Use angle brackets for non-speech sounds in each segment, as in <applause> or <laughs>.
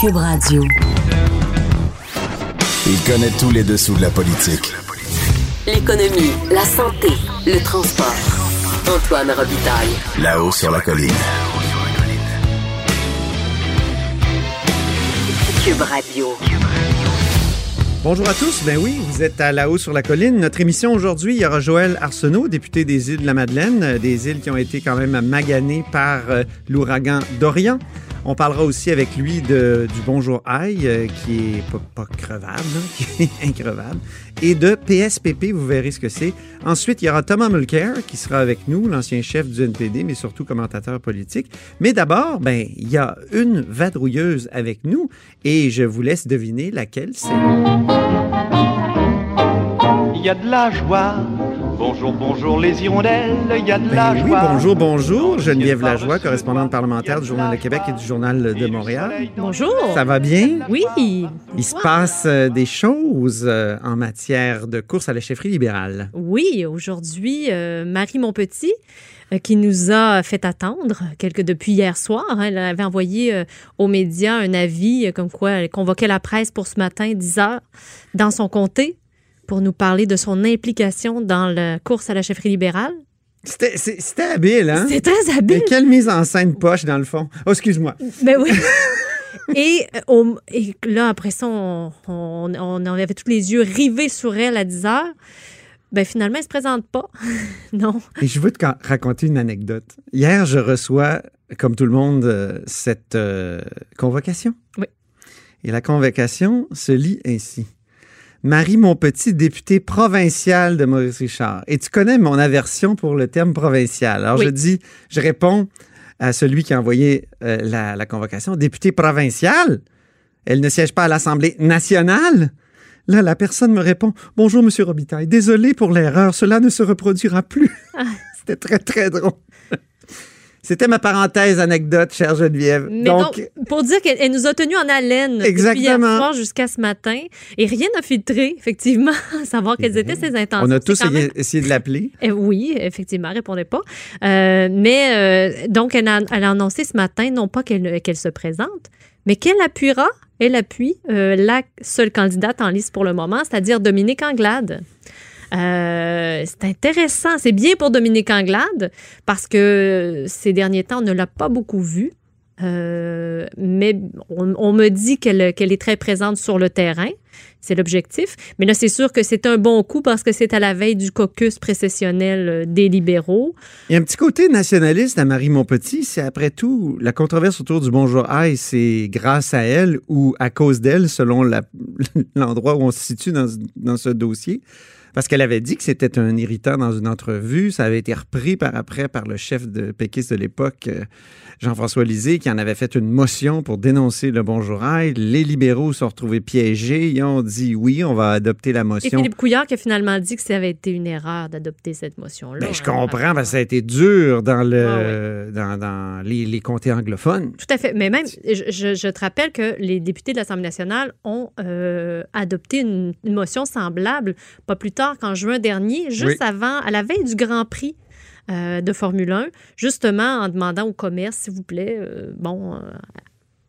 Cube Radio. Il connaît tous les dessous de la politique. L'économie, la santé, le transport. Antoine Robitaille. Là-haut sur la colline. Cube Radio. Bonjour à tous. Ben oui, vous êtes à la haut sur la colline. Notre émission aujourd'hui, il y aura Joël Arsenault, député des îles de la Madeleine, euh, des îles qui ont été quand même maganées par euh, l'ouragan Dorian. On parlera aussi avec lui de, du Bonjour Aïe, euh, qui est pas, crevable, <laughs> qui est increvable, et de PSPP, vous verrez ce que c'est. Ensuite, il y aura Thomas Mulcair, qui sera avec nous, l'ancien chef du NPD, mais surtout commentateur politique. Mais d'abord, ben, il y a une vadrouilleuse avec nous, et je vous laisse deviner laquelle c'est. Il y a de la joie. Bonjour, bonjour les hirondelles, il y a de Ben la oui, joie. bonjour, bonjour. Geneviève Lajoie, correspondante parlementaire du Journal de Québec et du Journal de Montréal. Bonjour. Ça va bien? Oui. Il se passe euh, des choses euh, en matière de course à la chefferie libérale. Oui, aujourd'hui, euh, Marie Monpetit, euh, qui nous a fait attendre quelque depuis hier soir, hein, elle avait envoyé euh, aux médias un avis euh, comme quoi elle convoquait la presse pour ce matin, 10 heures, dans son comté, pour nous parler de son implication dans la course à la chefferie libérale? C'était habile, hein? C'est très habile. Mais quelle mise en scène poche, dans le fond. Oh, excuse-moi. Ben oui. <laughs> Et, euh, au- et là, après ça, on, on, on avait tous les yeux rivés sur elle à 10 heures. Ben finalement, elle se présente pas. <laughs> non. Et je veux te raconter une anecdote. Hier, je reçois, comme tout le monde, euh, cette euh, convocation. Oui. Et la convocation se lit ainsi. Marie Monpetit, députée provinciale de Maurice Richard. Et tu connais mon aversion pour le terme provincial. Alors, Oui. je dis, je réponds à celui qui a envoyé euh, la, la convocation. Députée provinciale? Elle ne siège pas à l'Assemblée nationale? Là, la personne me répond Bonjour, Monsieur Robitaille. Désolé pour l'erreur. Cela ne se reproduira plus. <laughs> C'était très, très drôle. C'était ma parenthèse anecdote, chère Geneviève. Mais Donc, donc, pour dire qu'elle elle nous a tenus en haleine depuis hier Exactement. jusqu'à ce matin. Et rien n'a filtré, effectivement, <laughs> à savoir quelles étaient ses intentions. on a tous même- essayé de l'appeler. Eh oui, effectivement, elle répondait pas. Euh, mais euh, donc, elle a, elle a annoncé ce matin, non pas qu'elle qu'elle se présente, mais qu'elle appuiera, elle appuie euh, la seule candidate en liste pour le moment, c'est-à-dire Dominique Anglade. Euh, c'est intéressant. C'est bien pour Dominique Anglade parce que ces derniers temps, on ne l'a pas beaucoup vue. Euh, mais on, me dit qu'elle est très présente sur le terrain. C'est l'objectif. Mais là, c'est sûr que c'est un bon coup parce que c'est à la veille du caucus précessionnel euh, des libéraux. A un petit côté nationaliste à Marie Monpetit. C'est après tout, la controverse autour du Bonjour Aïe, c'est grâce à elle ou à cause d'elle, selon <laughs> l'endroit où on se situe dans ce dossier. Parce qu'elle avait dit que c'était un irritant dans une entrevue. Ça avait été repris par après par le chef de péquiste de l'époque, euh, Jean-François Lisée, qui en avait fait une motion pour dénoncer le Bonjour Aïe. Les libéraux se sont retrouvés piégés. Ils ont dit oui, on va adopter la Et motion. Philippe Couillard qui a finalement dit que ça avait été une erreur d'adopter cette motion-là. Ben, je hein. comprends, parce que ça a été dur dans, le, Ah dans, dans les, les comtés anglophones. Tout à fait. Mais même, je, je- je te rappelle que les députés de l'Assemblée nationale ont euh, adopté une, une motion semblable pas plus tard qu'en juin dernier, juste Oui. avant, à la veille du Grand Prix. euh, de Formule 1, justement en demandant au commerce, s'il vous plaît, euh, bon,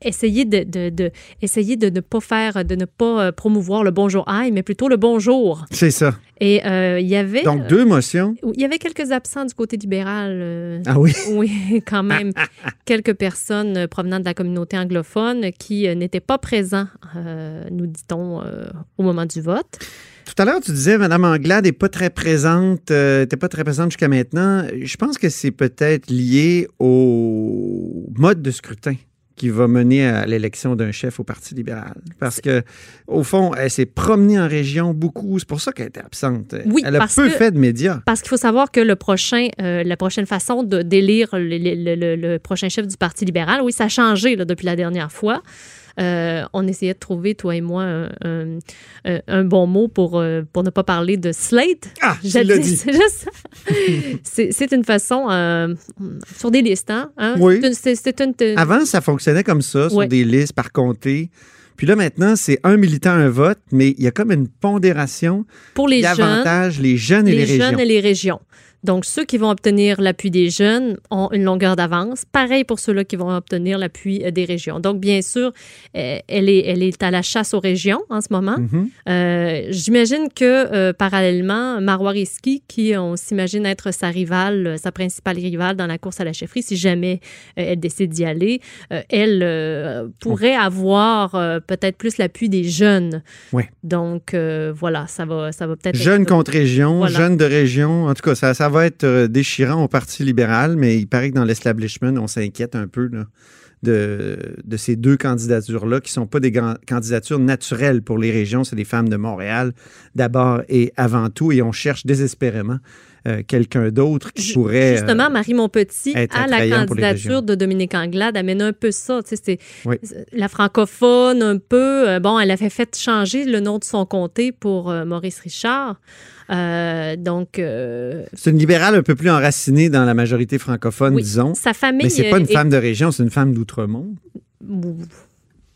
euh, essayez de, de, de- ne pas faire, de ne pas euh, promouvoir le bonjour aïe, mais plutôt le bonjour. C'est ça. Et euh, il y avait, Donc, deux motions. il y avait quelques absents du côté libéral. euh, Ah oui? <laughs> oui, quand même. <laughs> Quelques personnes euh, provenant de la communauté anglophone qui euh, n'étaient pas présents, euh, nous dit-on, euh, au moment du vote. Tout à l'heure, tu disais, Mme Anglade n'est pas très présente, euh, n'était pas très présente jusqu'à maintenant. Je pense que c'est peut-être lié au mode de scrutin qui va mener à l'élection d'un chef au Parti libéral. Parce que, au fond, elle s'est promenée en région beaucoup. C'est pour ça qu'elle était absente. Oui, elle a peu que- fait de médias. Parce qu'il faut savoir que le prochain, euh, la prochaine façon d'élire le, le- le- le prochain chef du Parti libéral, oui, ça a changé là, depuis la dernière fois. Euh, on essayait de trouver, toi et moi, un, un- un- un bon mot pour, euh, pour ne pas parler de slate. Ah, l'as dit. <laughs> c'est juste- c'est c'est une façon euh, sur des listes, hein? hein? Oui. C'est une- C'est c'est une. Avant, ça fonctionnait comme ça, sur des listes par comté. Puis là, maintenant, c'est un militant, un vote, mais il y a comme une pondération pour les jeunes, les jeunes et les, les régions. jeunes et les régions. Donc, ceux qui vont obtenir l'appui des jeunes ont une longueur d'avance. Pareil pour ceux-là qui vont obtenir l'appui euh, des régions. Donc, bien sûr, euh, elle est, elle est à la chasse aux régions en ce moment. Mhm. Euh, J'imagine que, euh, parallèlement, Marois Risky, qui on s'imagine être sa rivale, sa principale rivale dans la course à la chefferie, si jamais euh, elle décide d'y aller, elle pourrait avoir peut-être plus l'appui des jeunes. Ouais. Donc, voilà, ça va, ça va peut-être Jeunes être- contre région, Voilà. jeunes de région. En tout cas, ça, ça va être euh, déchirant au Parti libéral, mais il paraît que dans l'establishment, on s'inquiète un peu de, ces deux candidatures-là, qui ne sont pas des candidatures naturelles pour les régions. C'est des femmes de Montréal, d'abord et avant tout, et on cherche désespérément euh, quelqu'un d'autre qui pourrait. euh, Justement, Marie Montpetit, à la candidature de Dominique Anglade, amène un peu ça. Tu sais, c'est Oui. c'est la francophone, un peu. Euh, bon, elle avait fait changer le nom de son comté pour euh, Maurice Richard. Euh, donc, euh, c'est une libérale un peu plus enracinée dans la majorité francophone, Oui. disons. sa famille. Mais c'est pas une euh, est- femme de région, c'est une femme d'outre-monde.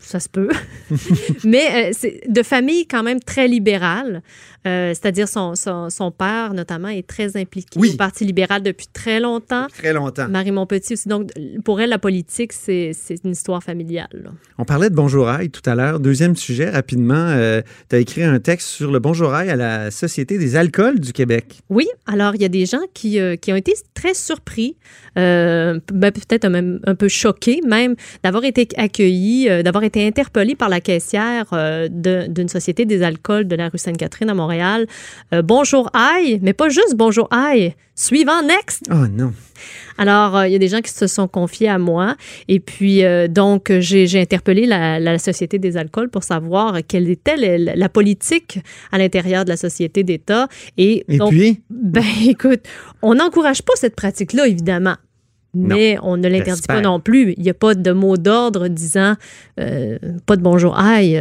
Ça se peut. <laughs> Mais euh, c'est de famille quand même très libérale. Euh, C'est-à-dire son, son, son père, notamment, est très impliqué Oui. au Parti libéral depuis très longtemps. Très longtemps. Marie Montpetit aussi. Donc, pour elle, la politique, c'est une histoire familiale. là. On parlait de Bonjourail tout à l'heure. Deuxième sujet, rapidement. tu as écrit un texte sur le Bonjourail à la Société des alcools du Québec. Oui, alors il y a des gens qui, euh, qui ont été très surpris, euh, ben, peut-être même un peu choqués même, d'avoir été accueillis, euh, d'avoir été interpellés par la caissière euh, d'une société des alcools de la rue Sainte-Catherine à Montréal. Euh, bonjour aïe, mais pas juste bonjour aïe. Suivant, next. Oh non. Alors, euh, il y a des gens qui se sont confiés à moi. Et puis, donc, j'ai j'ai interpellé la, la Société des alcools pour savoir quelle était la, la politique à l'intérieur de la société d'État. Et, Et donc, puis, <laughs> ben, écoute, on n'encourage pas cette pratique-là, évidemment. Non, Mais on ne l'interdit pas non plus. Il n'y a pas de mot d'ordre disant euh, pas de bonjour aïe.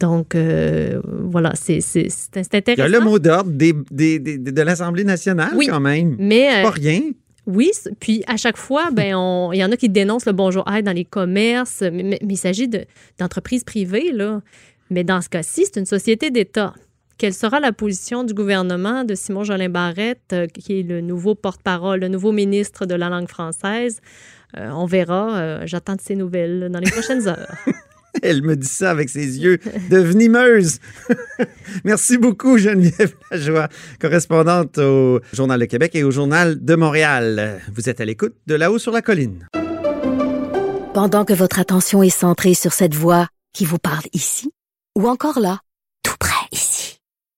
Donc, euh, voilà, c'est c'est il y intéressant. a le mot d'ordre des, des- des- de l'Assemblée nationale Oui. quand même. Mais euh, Pas rien. Oui, puis à chaque fois, ben, <laughs> on- il y en a qui dénoncent le bonjour aide dans les commerces, mais, mais- mais il s'agit de- d'entreprises privées, là. Mais dans ce cas-ci, c'est une société d'État. Quelle sera la position du gouvernement de Simon Jolin Barrette, euh, qui est le nouveau porte-parole, le nouveau ministre de la langue française? Euh, on verra. Euh, J'attends de ces nouvelles dans les prochaines heures. <laughs> Elle me dit ça avec ses yeux de venimeuse. <laughs> Merci beaucoup, Geneviève Lajoie, correspondante au Journal de Québec et au Journal de Montréal. Vous êtes à l'écoute de là-haut sur la colline. Pendant que votre attention est centrée sur cette voix qui vous parle ici, ou encore là,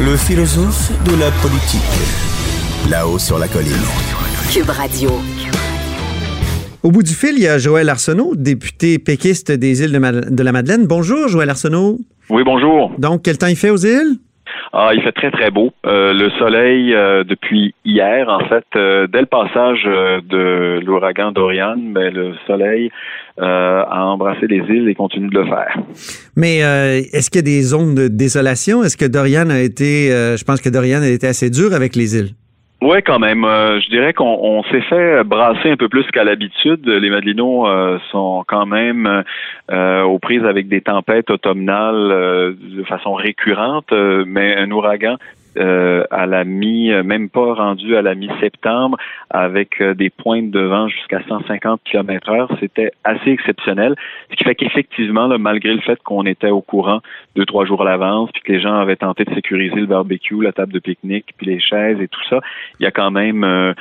Le philosophe de la politique. Là-haut sur la colline. Cube Radio. Au bout du fil, il y a Joël Arsenault, député péquiste des îles de, Mad- de la Madeleine. Bonjour, Joël Arsenault. Oui, bonjour. Donc, quel temps il fait aux îles? Ah, il fait très très beau. Euh, le soleil euh, depuis hier, en fait, euh, dès le passage euh, de l'ouragan Dorian, mais le soleil a embrassé les îles et continue de le faire. Mais est-ce qu'il y a des zones de désolation? Est-ce que Dorian a été, je pense que Dorian a été assez dur avec les îles? Oui, quand même. Euh, je dirais qu'on on s'est fait brasser un peu plus qu'à l'habitude. Les Madelinos euh, sont quand même euh, aux prises avec des tempêtes automnales de façon récurrente, mais un ouragan euh, à la mi, même pas rendu à la mi-septembre, avec euh, des pointes de vent jusqu'à 150 km heure. C'était assez exceptionnel. Ce qui fait qu'effectivement, malgré le fait qu'on était au courant deux, trois jours à l'avance, puis que les gens avaient tenté de sécuriser le barbecue, la table de pique-nique, puis les chaises et tout ça, il y a quand même euh,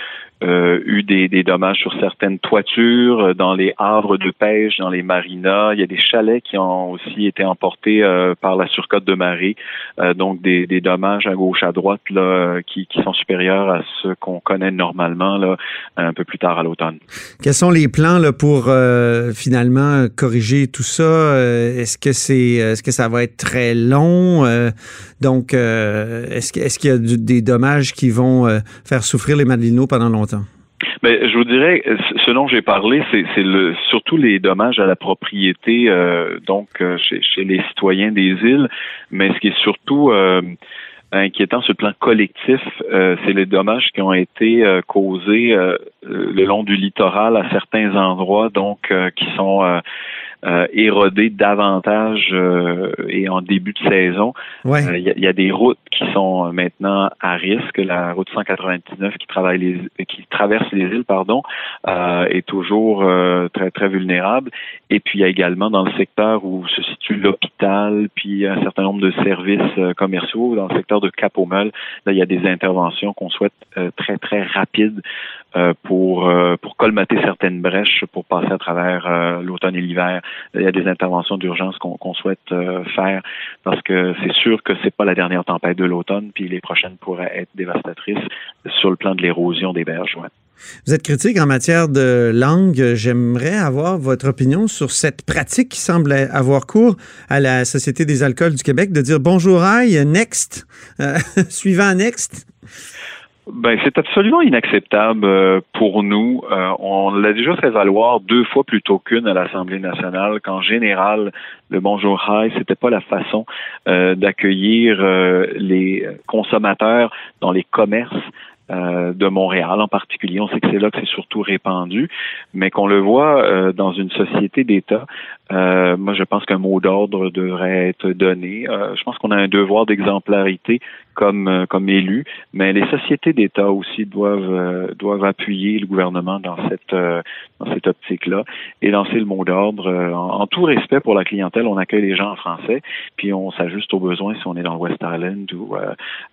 euh, eu des, des, dommages sur certaines toitures, euh, dans les havres de pêche, dans les marinas. Il y a des chalets qui ont aussi été emportés euh, par la surcote de marée. Euh, donc des, des, dommages à gauche, à droite là, qui, qui sont supérieurs à ce qu'on connaît normalement là, un peu plus tard à l'automne. Quels sont les plans là, pour finalement corriger tout ça? est-ce que c'est est-ce que ça va être très long? donc est-ce, est-ce qu'il y a des dommages qui vont faire souffrir les Madelinots pendant longtemps? Mais je vous dirais, ce dont j'ai parlé, c'est surtout les dommages à la propriété, euh, donc euh, chez, chez, les citoyens des îles. Mais ce qui est surtout euh, inquiétant sur le plan collectif, c'est les dommages qui ont été causés le long du littoral à certains endroits, donc qui sont euh, érodé davantage euh, et en début de saison. Il euh, y, a des routes qui sont maintenant à risque. La route 199 qui travaille les, qui traverse les îles, pardon, est toujours très très vulnérable. Et puis il y a également dans le secteur où se situe l'hôpital, puis un certain nombre de services commerciaux dans le secteur de Capomel. Là, il y a des interventions qu'on souhaite très très rapides pour pour colmater certaines brèches pour passer à travers l'automne et l'hiver il y a des interventions d'urgence qu'on souhaite euh, faire parce que c'est sûr que c'est pas la dernière tempête de l'automne, puis les prochaines pourraient être dévastatrices sur le plan de l'érosion des berges. Vous êtes critique en matière de langue. J'aimerais avoir votre opinion sur cette pratique qui semble avoir cours à la Société des alcools du Québec de dire bonjour aïe, next, euh, <laughs> suivant next. Ben, c'est absolument inacceptable euh, pour nous. Euh, on l'a déjà fait valoir deux fois plutôt qu'une à l'Assemblée nationale qu'en général, le bonjour hi, c'était pas la façon euh, d'accueillir les consommateurs dans les commerces de Montréal en particulier. On sait que c'est là que c'est surtout répandu, mais qu'on le voit dans une société d'État. Moi, je pense qu'un mot d'ordre devrait être donné. je pense qu'on a un devoir d'exemplarité comme euh, comme élu, mais les sociétés d'État aussi doivent euh, doivent appuyer le gouvernement dans cette euh, dans cette optique-là et lancer le mot d'ordre en, tout respect pour la clientèle. On accueille les gens en français, puis on s'ajuste aux besoins si on est dans le West Island ou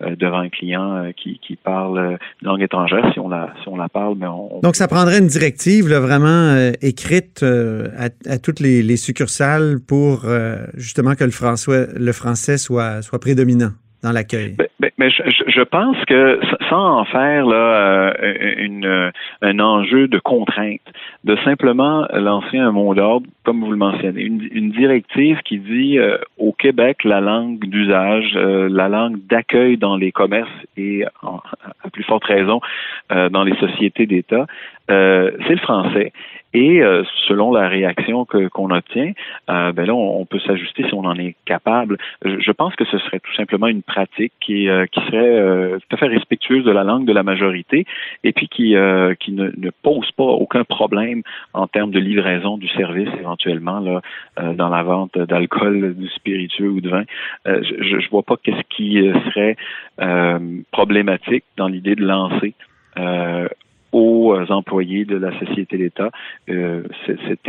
devant un client qui, qui parle une langue étrangère si on la si on la parle. Mais on, donc ça prendrait une directive là, vraiment écrite à, à, toutes les, les succursales pour justement que le français soit soit prédominant dans l'accueil? Ben, ben, je, pense que sans en faire là euh, un enjeu de contrainte, de simplement lancer un mot d'ordre, comme vous le mentionnez, une, directive qui dit euh, au Québec la langue d'usage, euh, la langue d'accueil dans les commerces et à plus forte raison dans les sociétés d'État, c'est le français. Et euh, selon la réaction que qu'on obtient, euh, ben là, on, peut s'ajuster si on en est capable. Je, pense que ce serait tout simplement une pratique qui, euh, qui serait tout à fait respectueuse de la langue de la majorité et puis qui, qui ne, ne, pose pas aucun problème en termes de livraison du service éventuellement là, dans la vente d'alcool, du spiritueux ou de vin. je ne vois pas qu'est-ce qui serait problématique dans l'idée de lancer aux employés de la société d'État euh, cette,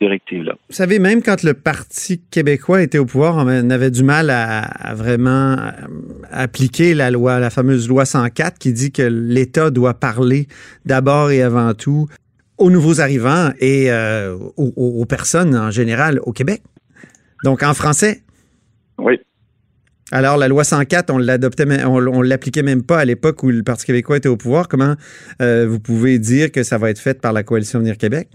directive-là. Vous savez, même quand le Parti québécois était au pouvoir, on avait du mal à, vraiment euh, appliquer la loi, la fameuse loi 104 qui dit que l'État doit parler d'abord et avant tout aux nouveaux arrivants et euh, aux personnes en général au Québec. Donc en français. Oui. Alors, la loi 104, on l'adoptait, on, l'appliquait même pas à l'époque où le Parti québécois était au pouvoir. Comment euh, vous pouvez dire que ça va être fait par la coalition Venir Québec?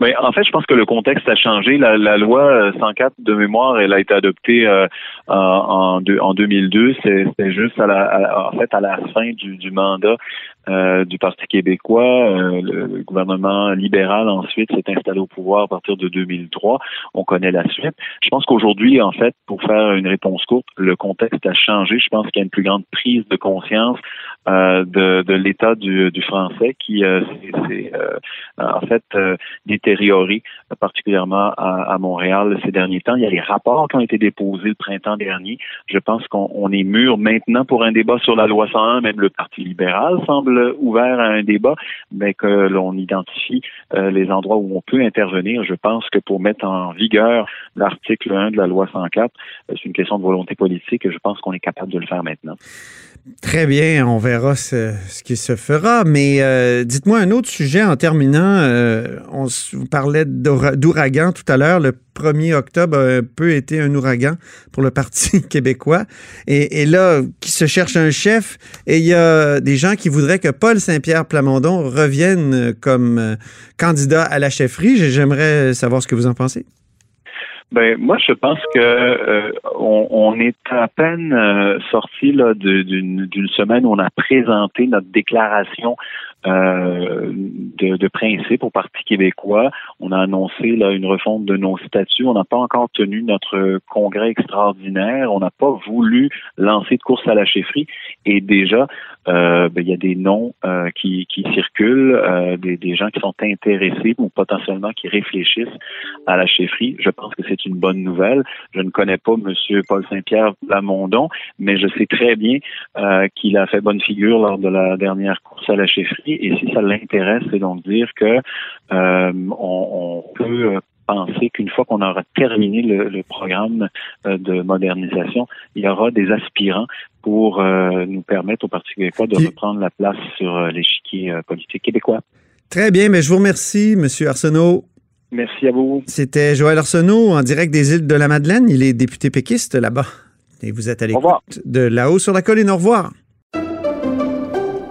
En fait, je pense que le contexte a changé. La, loi 104 de mémoire, elle a été adoptée euh, en, en, 2002. C'était juste à la, en fait à la fin du, mandat euh, du Parti québécois. Euh, le, gouvernement libéral ensuite s'est installé au pouvoir à partir de 2003. On connaît la suite. Je pense qu'aujourd'hui, en fait, pour faire une réponse courte, le contexte a changé. Je pense qu'il y a une plus grande prise de conscience euh, de, de l'état du, du, français qui euh, s'est en fait détérioré, particulièrement à, à, Montréal ces derniers temps. Il y a les rapports qui ont été déposés le printemps dernier. Je pense qu'on est mûr maintenant pour un débat sur la loi 101. Même le Parti libéral semble ouvert à un débat, mais que l'on identifie euh, les endroits où on peut intervenir. Je pense que pour mettre en vigueur l'article 1 de la loi 104, euh, c'est une question de volonté politique et je pense qu'on est capable de le faire maintenant. Très bien, on verra ce, qui se fera. Mais euh, dites-moi un autre sujet en terminant. on vous parlait d'ouragan tout à l'heure. Le 1er octobre a un peu été un ouragan pour le Parti <laughs> québécois. Et, et, là, qui se cherche un chef, et il y a des gens qui voudraient que Paul Saint-Pierre Plamondon revienne comme candidat à la chefferie. J'aimerais savoir ce que vous en pensez. Ben moi je pense que euh, on, est à peine euh, sorti là d'une semaine où on a présenté notre déclaration euh, de, de principe au Parti québécois. On a annoncé là une refonte de nos statuts. On n'a pas encore tenu notre congrès extraordinaire. On n'a pas voulu lancer de course à la chefferie. Et déjà, euh, ben, il y a des noms euh, qui, qui circulent, euh, des, des gens qui sont intéressés ou potentiellement qui réfléchissent à la chefferie. Je pense que c'est une bonne nouvelle. Je ne connais pas M. Paul Saint-Pierre Lamondon, mais je sais très bien qu'il a fait bonne figure lors de la dernière course à la chefferie et si ça l'intéresse, c'est donc dire que euh, on, peut euh, penser qu'une fois qu'on aura terminé le, programme euh, de modernisation, il y aura des aspirants pour nous permettre au Parti québécois de reprendre la place sur l'échiquier politique québécois. Très bien, mais je vous remercie, M. Arsenault. Merci à vous. C'était Joël Arsenault en direct des îles de la Madeleine. Il est député péquiste là-bas. Et vous êtes à l'écoute de là-haut sur la colline. Au revoir.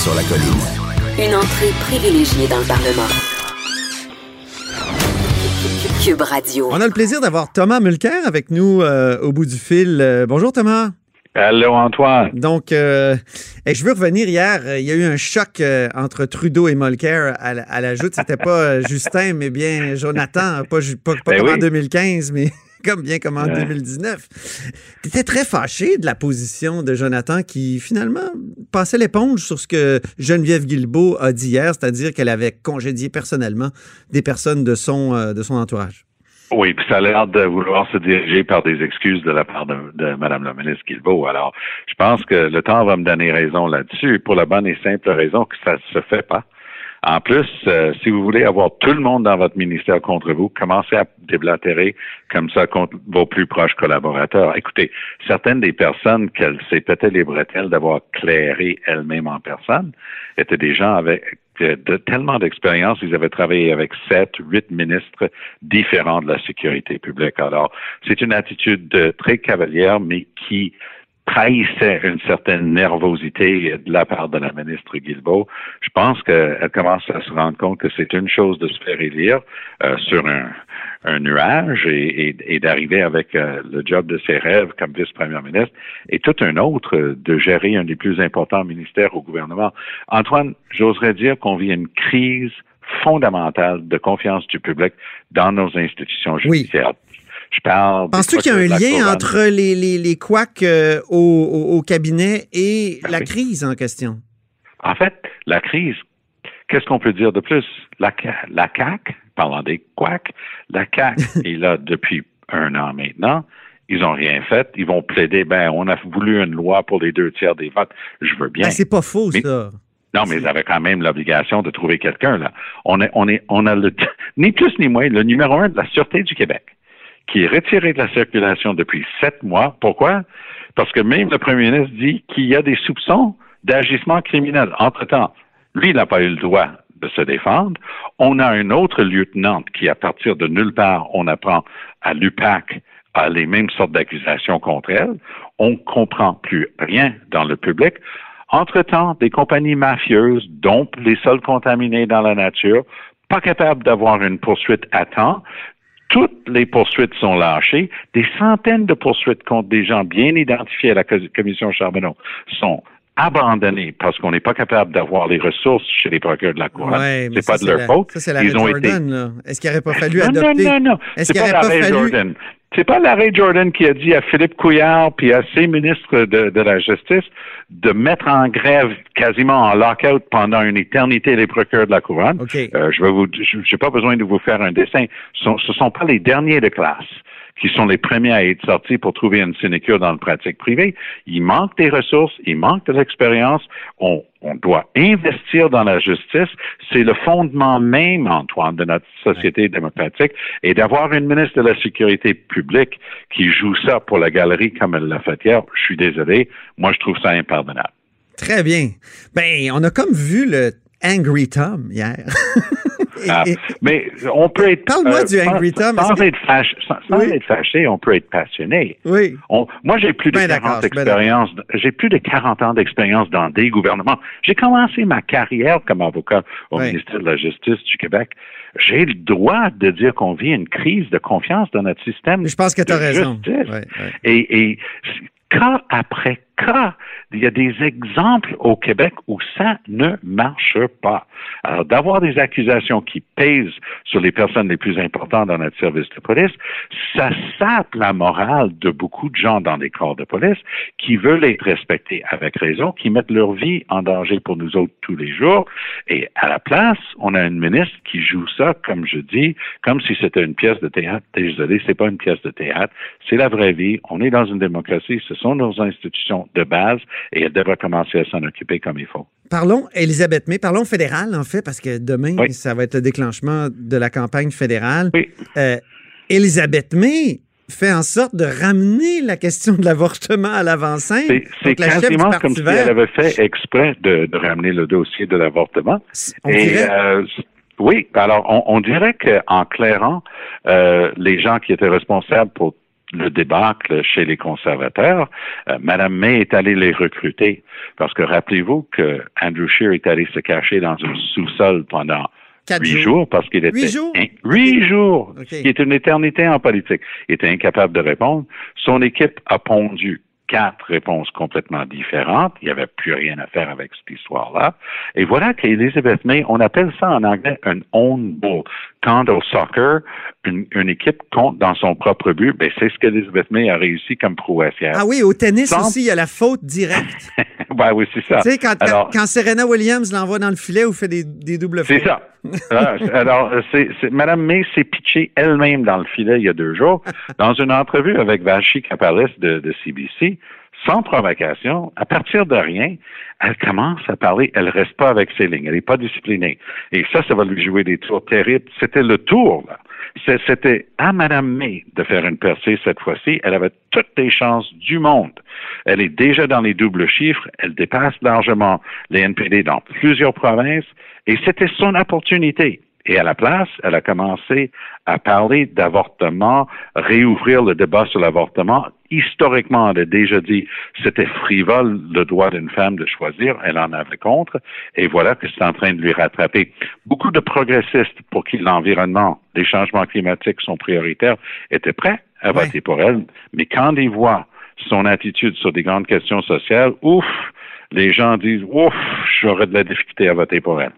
Sur la colline. Une entrée privilégiée dans le Parlement. Cube Radio. On a le plaisir d'avoir Thomas Mulcair avec nous euh, au bout du fil. Euh, bonjour Thomas. Allô Antoine. Donc, euh, je veux revenir hier. Il y a eu un choc entre Trudeau et Mulcair à, à la joute. C'était pas Justin, mais bien Jonathan. Pas, pas, ben comme en 2015, mais <laughs> comme bien comme en 2019. Tu étais très fâché de la position de Jonathan qui finalement passait l'éponge sur ce que Geneviève Guilbeault a dit hier, c'est-à-dire qu'elle avait congédié personnellement des personnes de son, euh, de son entourage. Oui, puis ça a l'air de vouloir se diriger par des excuses de la part de, de Mme la ministre Guilbeault. Alors, je pense que le temps va me donner raison là-dessus, pour la bonne et simple raison que ça se fait pas. En plus, euh, si vous voulez avoir tout le monde dans votre ministère contre vous, commencez à déblatérer comme ça contre vos plus proches collaborateurs. Écoutez, certaines des personnes qu'elle s'est peut-être les bretelles d'avoir clairé elle-même en personne étaient des gens avec tellement d'expérience, ils avaient travaillé avec sept, huit ministres différents de la sécurité publique. Alors, c'est une attitude très cavalière, mais qui trahissait une certaine nervosité de la part de la ministre Guilbeault. Je pense qu'elle commence à se rendre compte que c'est une chose de se faire élire euh, sur un, nuage et, d'arriver avec euh, le job de ses rêves comme vice-première ministre, et tout un autre de gérer un des plus importants ministères au gouvernement. Antoine, j'oserais dire qu'on vit une crise fondamentale de confiance du public dans nos institutions judiciaires. Je parle. Penses-tu qu'il y a un lien entre les, les, les couacs euh, au, au, cabinet et ben la crise en question? En fait, la crise, qu'est-ce qu'on peut dire de plus? La, la CAQ, parlant des couacs, la CAQ <laughs> est là depuis un an maintenant. Ils n'ont rien fait. Ils vont plaider, ben, on a voulu une loi pour les deux tiers des votes. Je veux bien. Ben, c'est pas faux, ça. Non, mais ils avaient quand même l'obligation de trouver quelqu'un, là. On, est, on, est, on a le, ni plus ni moins, le numéro un de la Sûreté du Québec qui est retiré de la circulation depuis sept mois. Pourquoi? Parce que même le premier ministre dit qu'il y a des soupçons d'agissement criminel. Entre-temps, lui n'a pas eu le droit de se défendre. On a une autre lieutenante qui, à partir de nulle part, on apprend à l'UPAC les mêmes sortes d'accusations contre elle. On comprend plus rien dans le public. Entre-temps, des compagnies mafieuses dompent les sols contaminés dans la nature, pas capables d'avoir une poursuite à temps. Toutes les poursuites sont lâchées. Des centaines de poursuites contre des gens bien identifiés à la commission Charbonneau sont abandonnées parce qu'on n'est pas capable d'avoir les ressources chez les procureurs de la Cour. c'est pas de leur faute. Ça, c'est la Ils ont Jordan, Est-ce qu'il n'aurait pas fallu adopter... Non, non, non. Est-ce qu'il n'aurait pas, fallu... Jordan. C'est pas l'arrêt Jordan qui a dit à Philippe Couillard puis à ses ministres de, la Justice de mettre en grève quasiment en lockout pendant une éternité les procureurs de la couronne. Euh, je vais vous, j'ai pas besoin de vous faire un dessin. Ce ce sont pas les derniers de classe qui sont les premiers à être sortis pour trouver une sinécure dans le pratique privée. Il manque des ressources, il manque de l'expérience. On, on doit investir dans la justice. C'est le fondement même, Antoine, de notre société démocratique. Et d'avoir une ministre de la Sécurité publique qui joue ça pour la galerie comme elle l'a fait hier, je suis désolé. Moi, je trouve ça impardonnable. Très bien. Ben, on a comme vu le Angry Tom hier. <laughs> Ah, mais on peut être. Parle-moi euh, du Angry Tom. Sans, être, fâché, sans, être, fâché, on peut être passionné. Oui. moi, j'ai plus de 40 expériences. J'ai plus de 40 ans d'expérience dans des gouvernements. J'ai commencé ma carrière comme avocat au ministère de la Justice du Québec. J'ai le droit de dire qu'on vit une crise de confiance dans notre système. Je pense que tu as raison. Et, et cas après il y a des exemples au Québec où ça ne marche pas. Alors, d'avoir des accusations qui pèsent sur les personnes les plus importantes dans notre service de police, ça sape la morale de beaucoup de gens dans les corps de police qui veulent être respectés avec raison, qui mettent leur vie en danger pour nous autres tous les jours. Et à la place, on a une ministre qui joue ça, comme je dis, comme si c'était une pièce de théâtre. Désolé, c'est pas une pièce de théâtre. C'est la vraie vie. On est dans une démocratie. Ce sont nos institutions de base et elle devrait commencer à s'en occuper comme il faut. Parlons, Elisabeth May, parlons fédéral, en fait, parce que demain, ça va être le déclenchement de la campagne fédérale. Oui. Euh, Elisabeth May fait en sorte de ramener la question de l'avortement à l'avant-scène. C'est quasiment comme si elle avait fait exprès de, ramener le dossier de l'avortement. Euh, oui, alors on, dirait qu'en clairant euh, les gens qui étaient responsables pour le débâcle chez les conservateurs, euh, Madame May est allée les recruter parce que rappelez-vous que Andrew Scheer est allé se cacher dans un sous-sol pendant huit jours. parce qu'il était huit jours, huit jours, qui est une éternité en politique. Il était incapable de répondre. Son équipe a pondu quatre réponses complètement différentes. Il n'y avait plus rien à faire avec cette histoire-là. Et voilà qu'Elizabeth May, on appelle ça en anglais un own bull. Quand au soccer, une, équipe compte dans son propre but, ben c'est ce qu'Elizabeth May a réussi comme prouesse Ah oui, au tennis aussi, il y a la faute directe. <laughs> ben oui, c'est ça. Tu sais, quand, quand, Serena Williams l'envoie dans le filet ou fait des, des doubles C'est ça. Ah, alors, c'est, Mme May s'est pitchée elle-même dans le filet il y a deux jours dans une entrevue avec Vachi Kapalis de, de CBC sans provocation, à partir de rien, elle commence à parler, elle reste pas avec ses lignes, elle n'est pas disciplinée. Et ça, ça va lui jouer des tours terribles. C'était le tour, là. C'était à Mme May de faire une percée cette fois-ci. Elle avait toutes les chances du monde. Elle est déjà dans les doubles chiffres. Elle dépasse largement les NPD dans plusieurs provinces. Et c'était son opportunité. Et à la place, elle a commencé à parler d'avortement, réouvrir le débat sur l'avortement. Historiquement, elle a déjà dit c'était frivole le droit d'une femme de choisir. Elle en avait contre. Et voilà que c'est en train de lui rattraper. Beaucoup de progressistes pour qui l'environnement, les changements climatiques sont prioritaires, étaient prêts à voter pour elle. Mais quand ils voient son attitude sur des grandes questions sociales, ouf, les gens disent ouf, j'aurais de la difficulté à voter pour elle.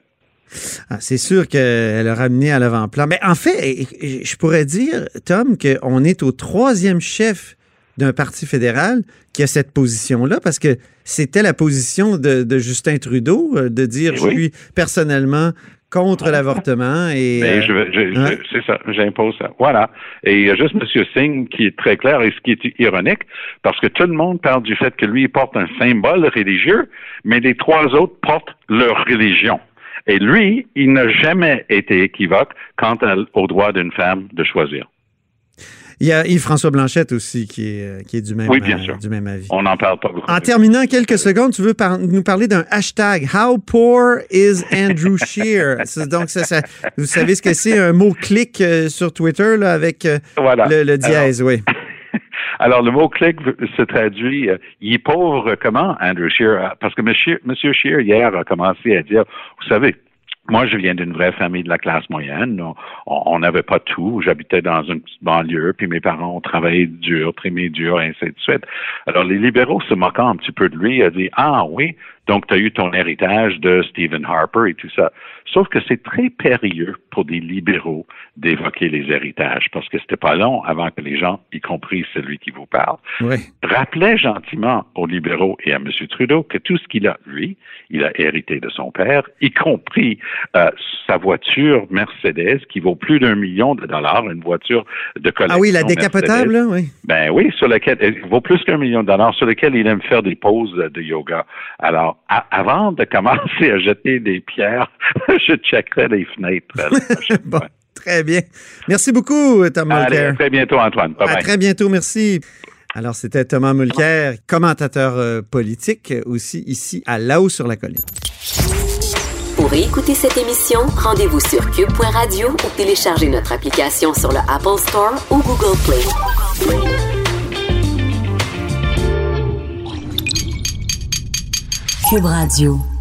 Ah, c'est sûr qu'elle a ramené à l'avant-plan. Mais en fait, je pourrais dire, Tom, qu'on est au troisième chef d'un parti fédéral qui a cette position-là, parce que c'était la position de, Justin Trudeau, euh, de dire, eh je suis personnellement contre <laughs> l'avortement et ben, hein? c'est ça j'impose ça voilà et il y a juste M. Singh qui est très clair et ce qui est ironique parce que tout le monde parle du fait que lui il porte un symbole religieux mais les trois autres portent leur religion et lui, il n'a jamais été équivoque quant au droit d'une femme de choisir. Il y a Yves-François Blanchette aussi qui est, euh, qui est du, même, Oui, bien euh, sûr. du même avis. On n'en parle pas beaucoup. En terminant quelques secondes, tu veux par- nous parler d'un hashtag How poor is Andrew Shear? Donc, ça, ça- vous savez ce que c'est, un mot-clic euh, sur Twitter là, avec euh, Voilà. le, le dièse, oui. Alors, le mot clic se traduit, euh, il est pauvre comment, Andrew Shear? Parce que monsieur, monsieur Shear, hier, a commencé à dire, vous savez, moi, je viens d'une vraie famille de la classe moyenne. On- n'avait pas tout. J'habitais dans une petite banlieue, puis mes parents ont travaillé dur, trimé dur, et ainsi de suite. Alors, les libéraux, se moquant un petit peu de lui, a dit, ah oui, donc tu as eu ton héritage de Stephen Harper et tout ça. Sauf que c'est très périlleux pour des libéraux d'évoquer les héritages, parce que c'était pas long avant que les gens, y compris celui qui vous parle, oui. rappelait gentiment aux libéraux et à M. Trudeau que tout ce qu'il a, lui, il a hérité de son père, y compris euh, sa voiture Mercedes qui vaut plus d'un million de dollars, une voiture de collection. Ah oui, la décapotable, là, oui. Ben oui, sur laquelle elle vaut plus qu'un million de dollars, sur lequel il aime faire des pauses de yoga. Alors, avant de commencer à jeter des pierres, <laughs> je checkerai les fenêtres. <laughs> Bon, très bien. Merci beaucoup, Thomas Allez, à très bientôt, Antoine. Bye À bye. très bientôt, merci. Alors, c'était Thomas Mulcair, commentateur euh, politique, aussi ici à Là-haut sur la colline. Pour écouter cette émission, rendez-vous sur cube.radio ou téléchargez notre application sur le Apple Store ou Google Play. Cube Radio.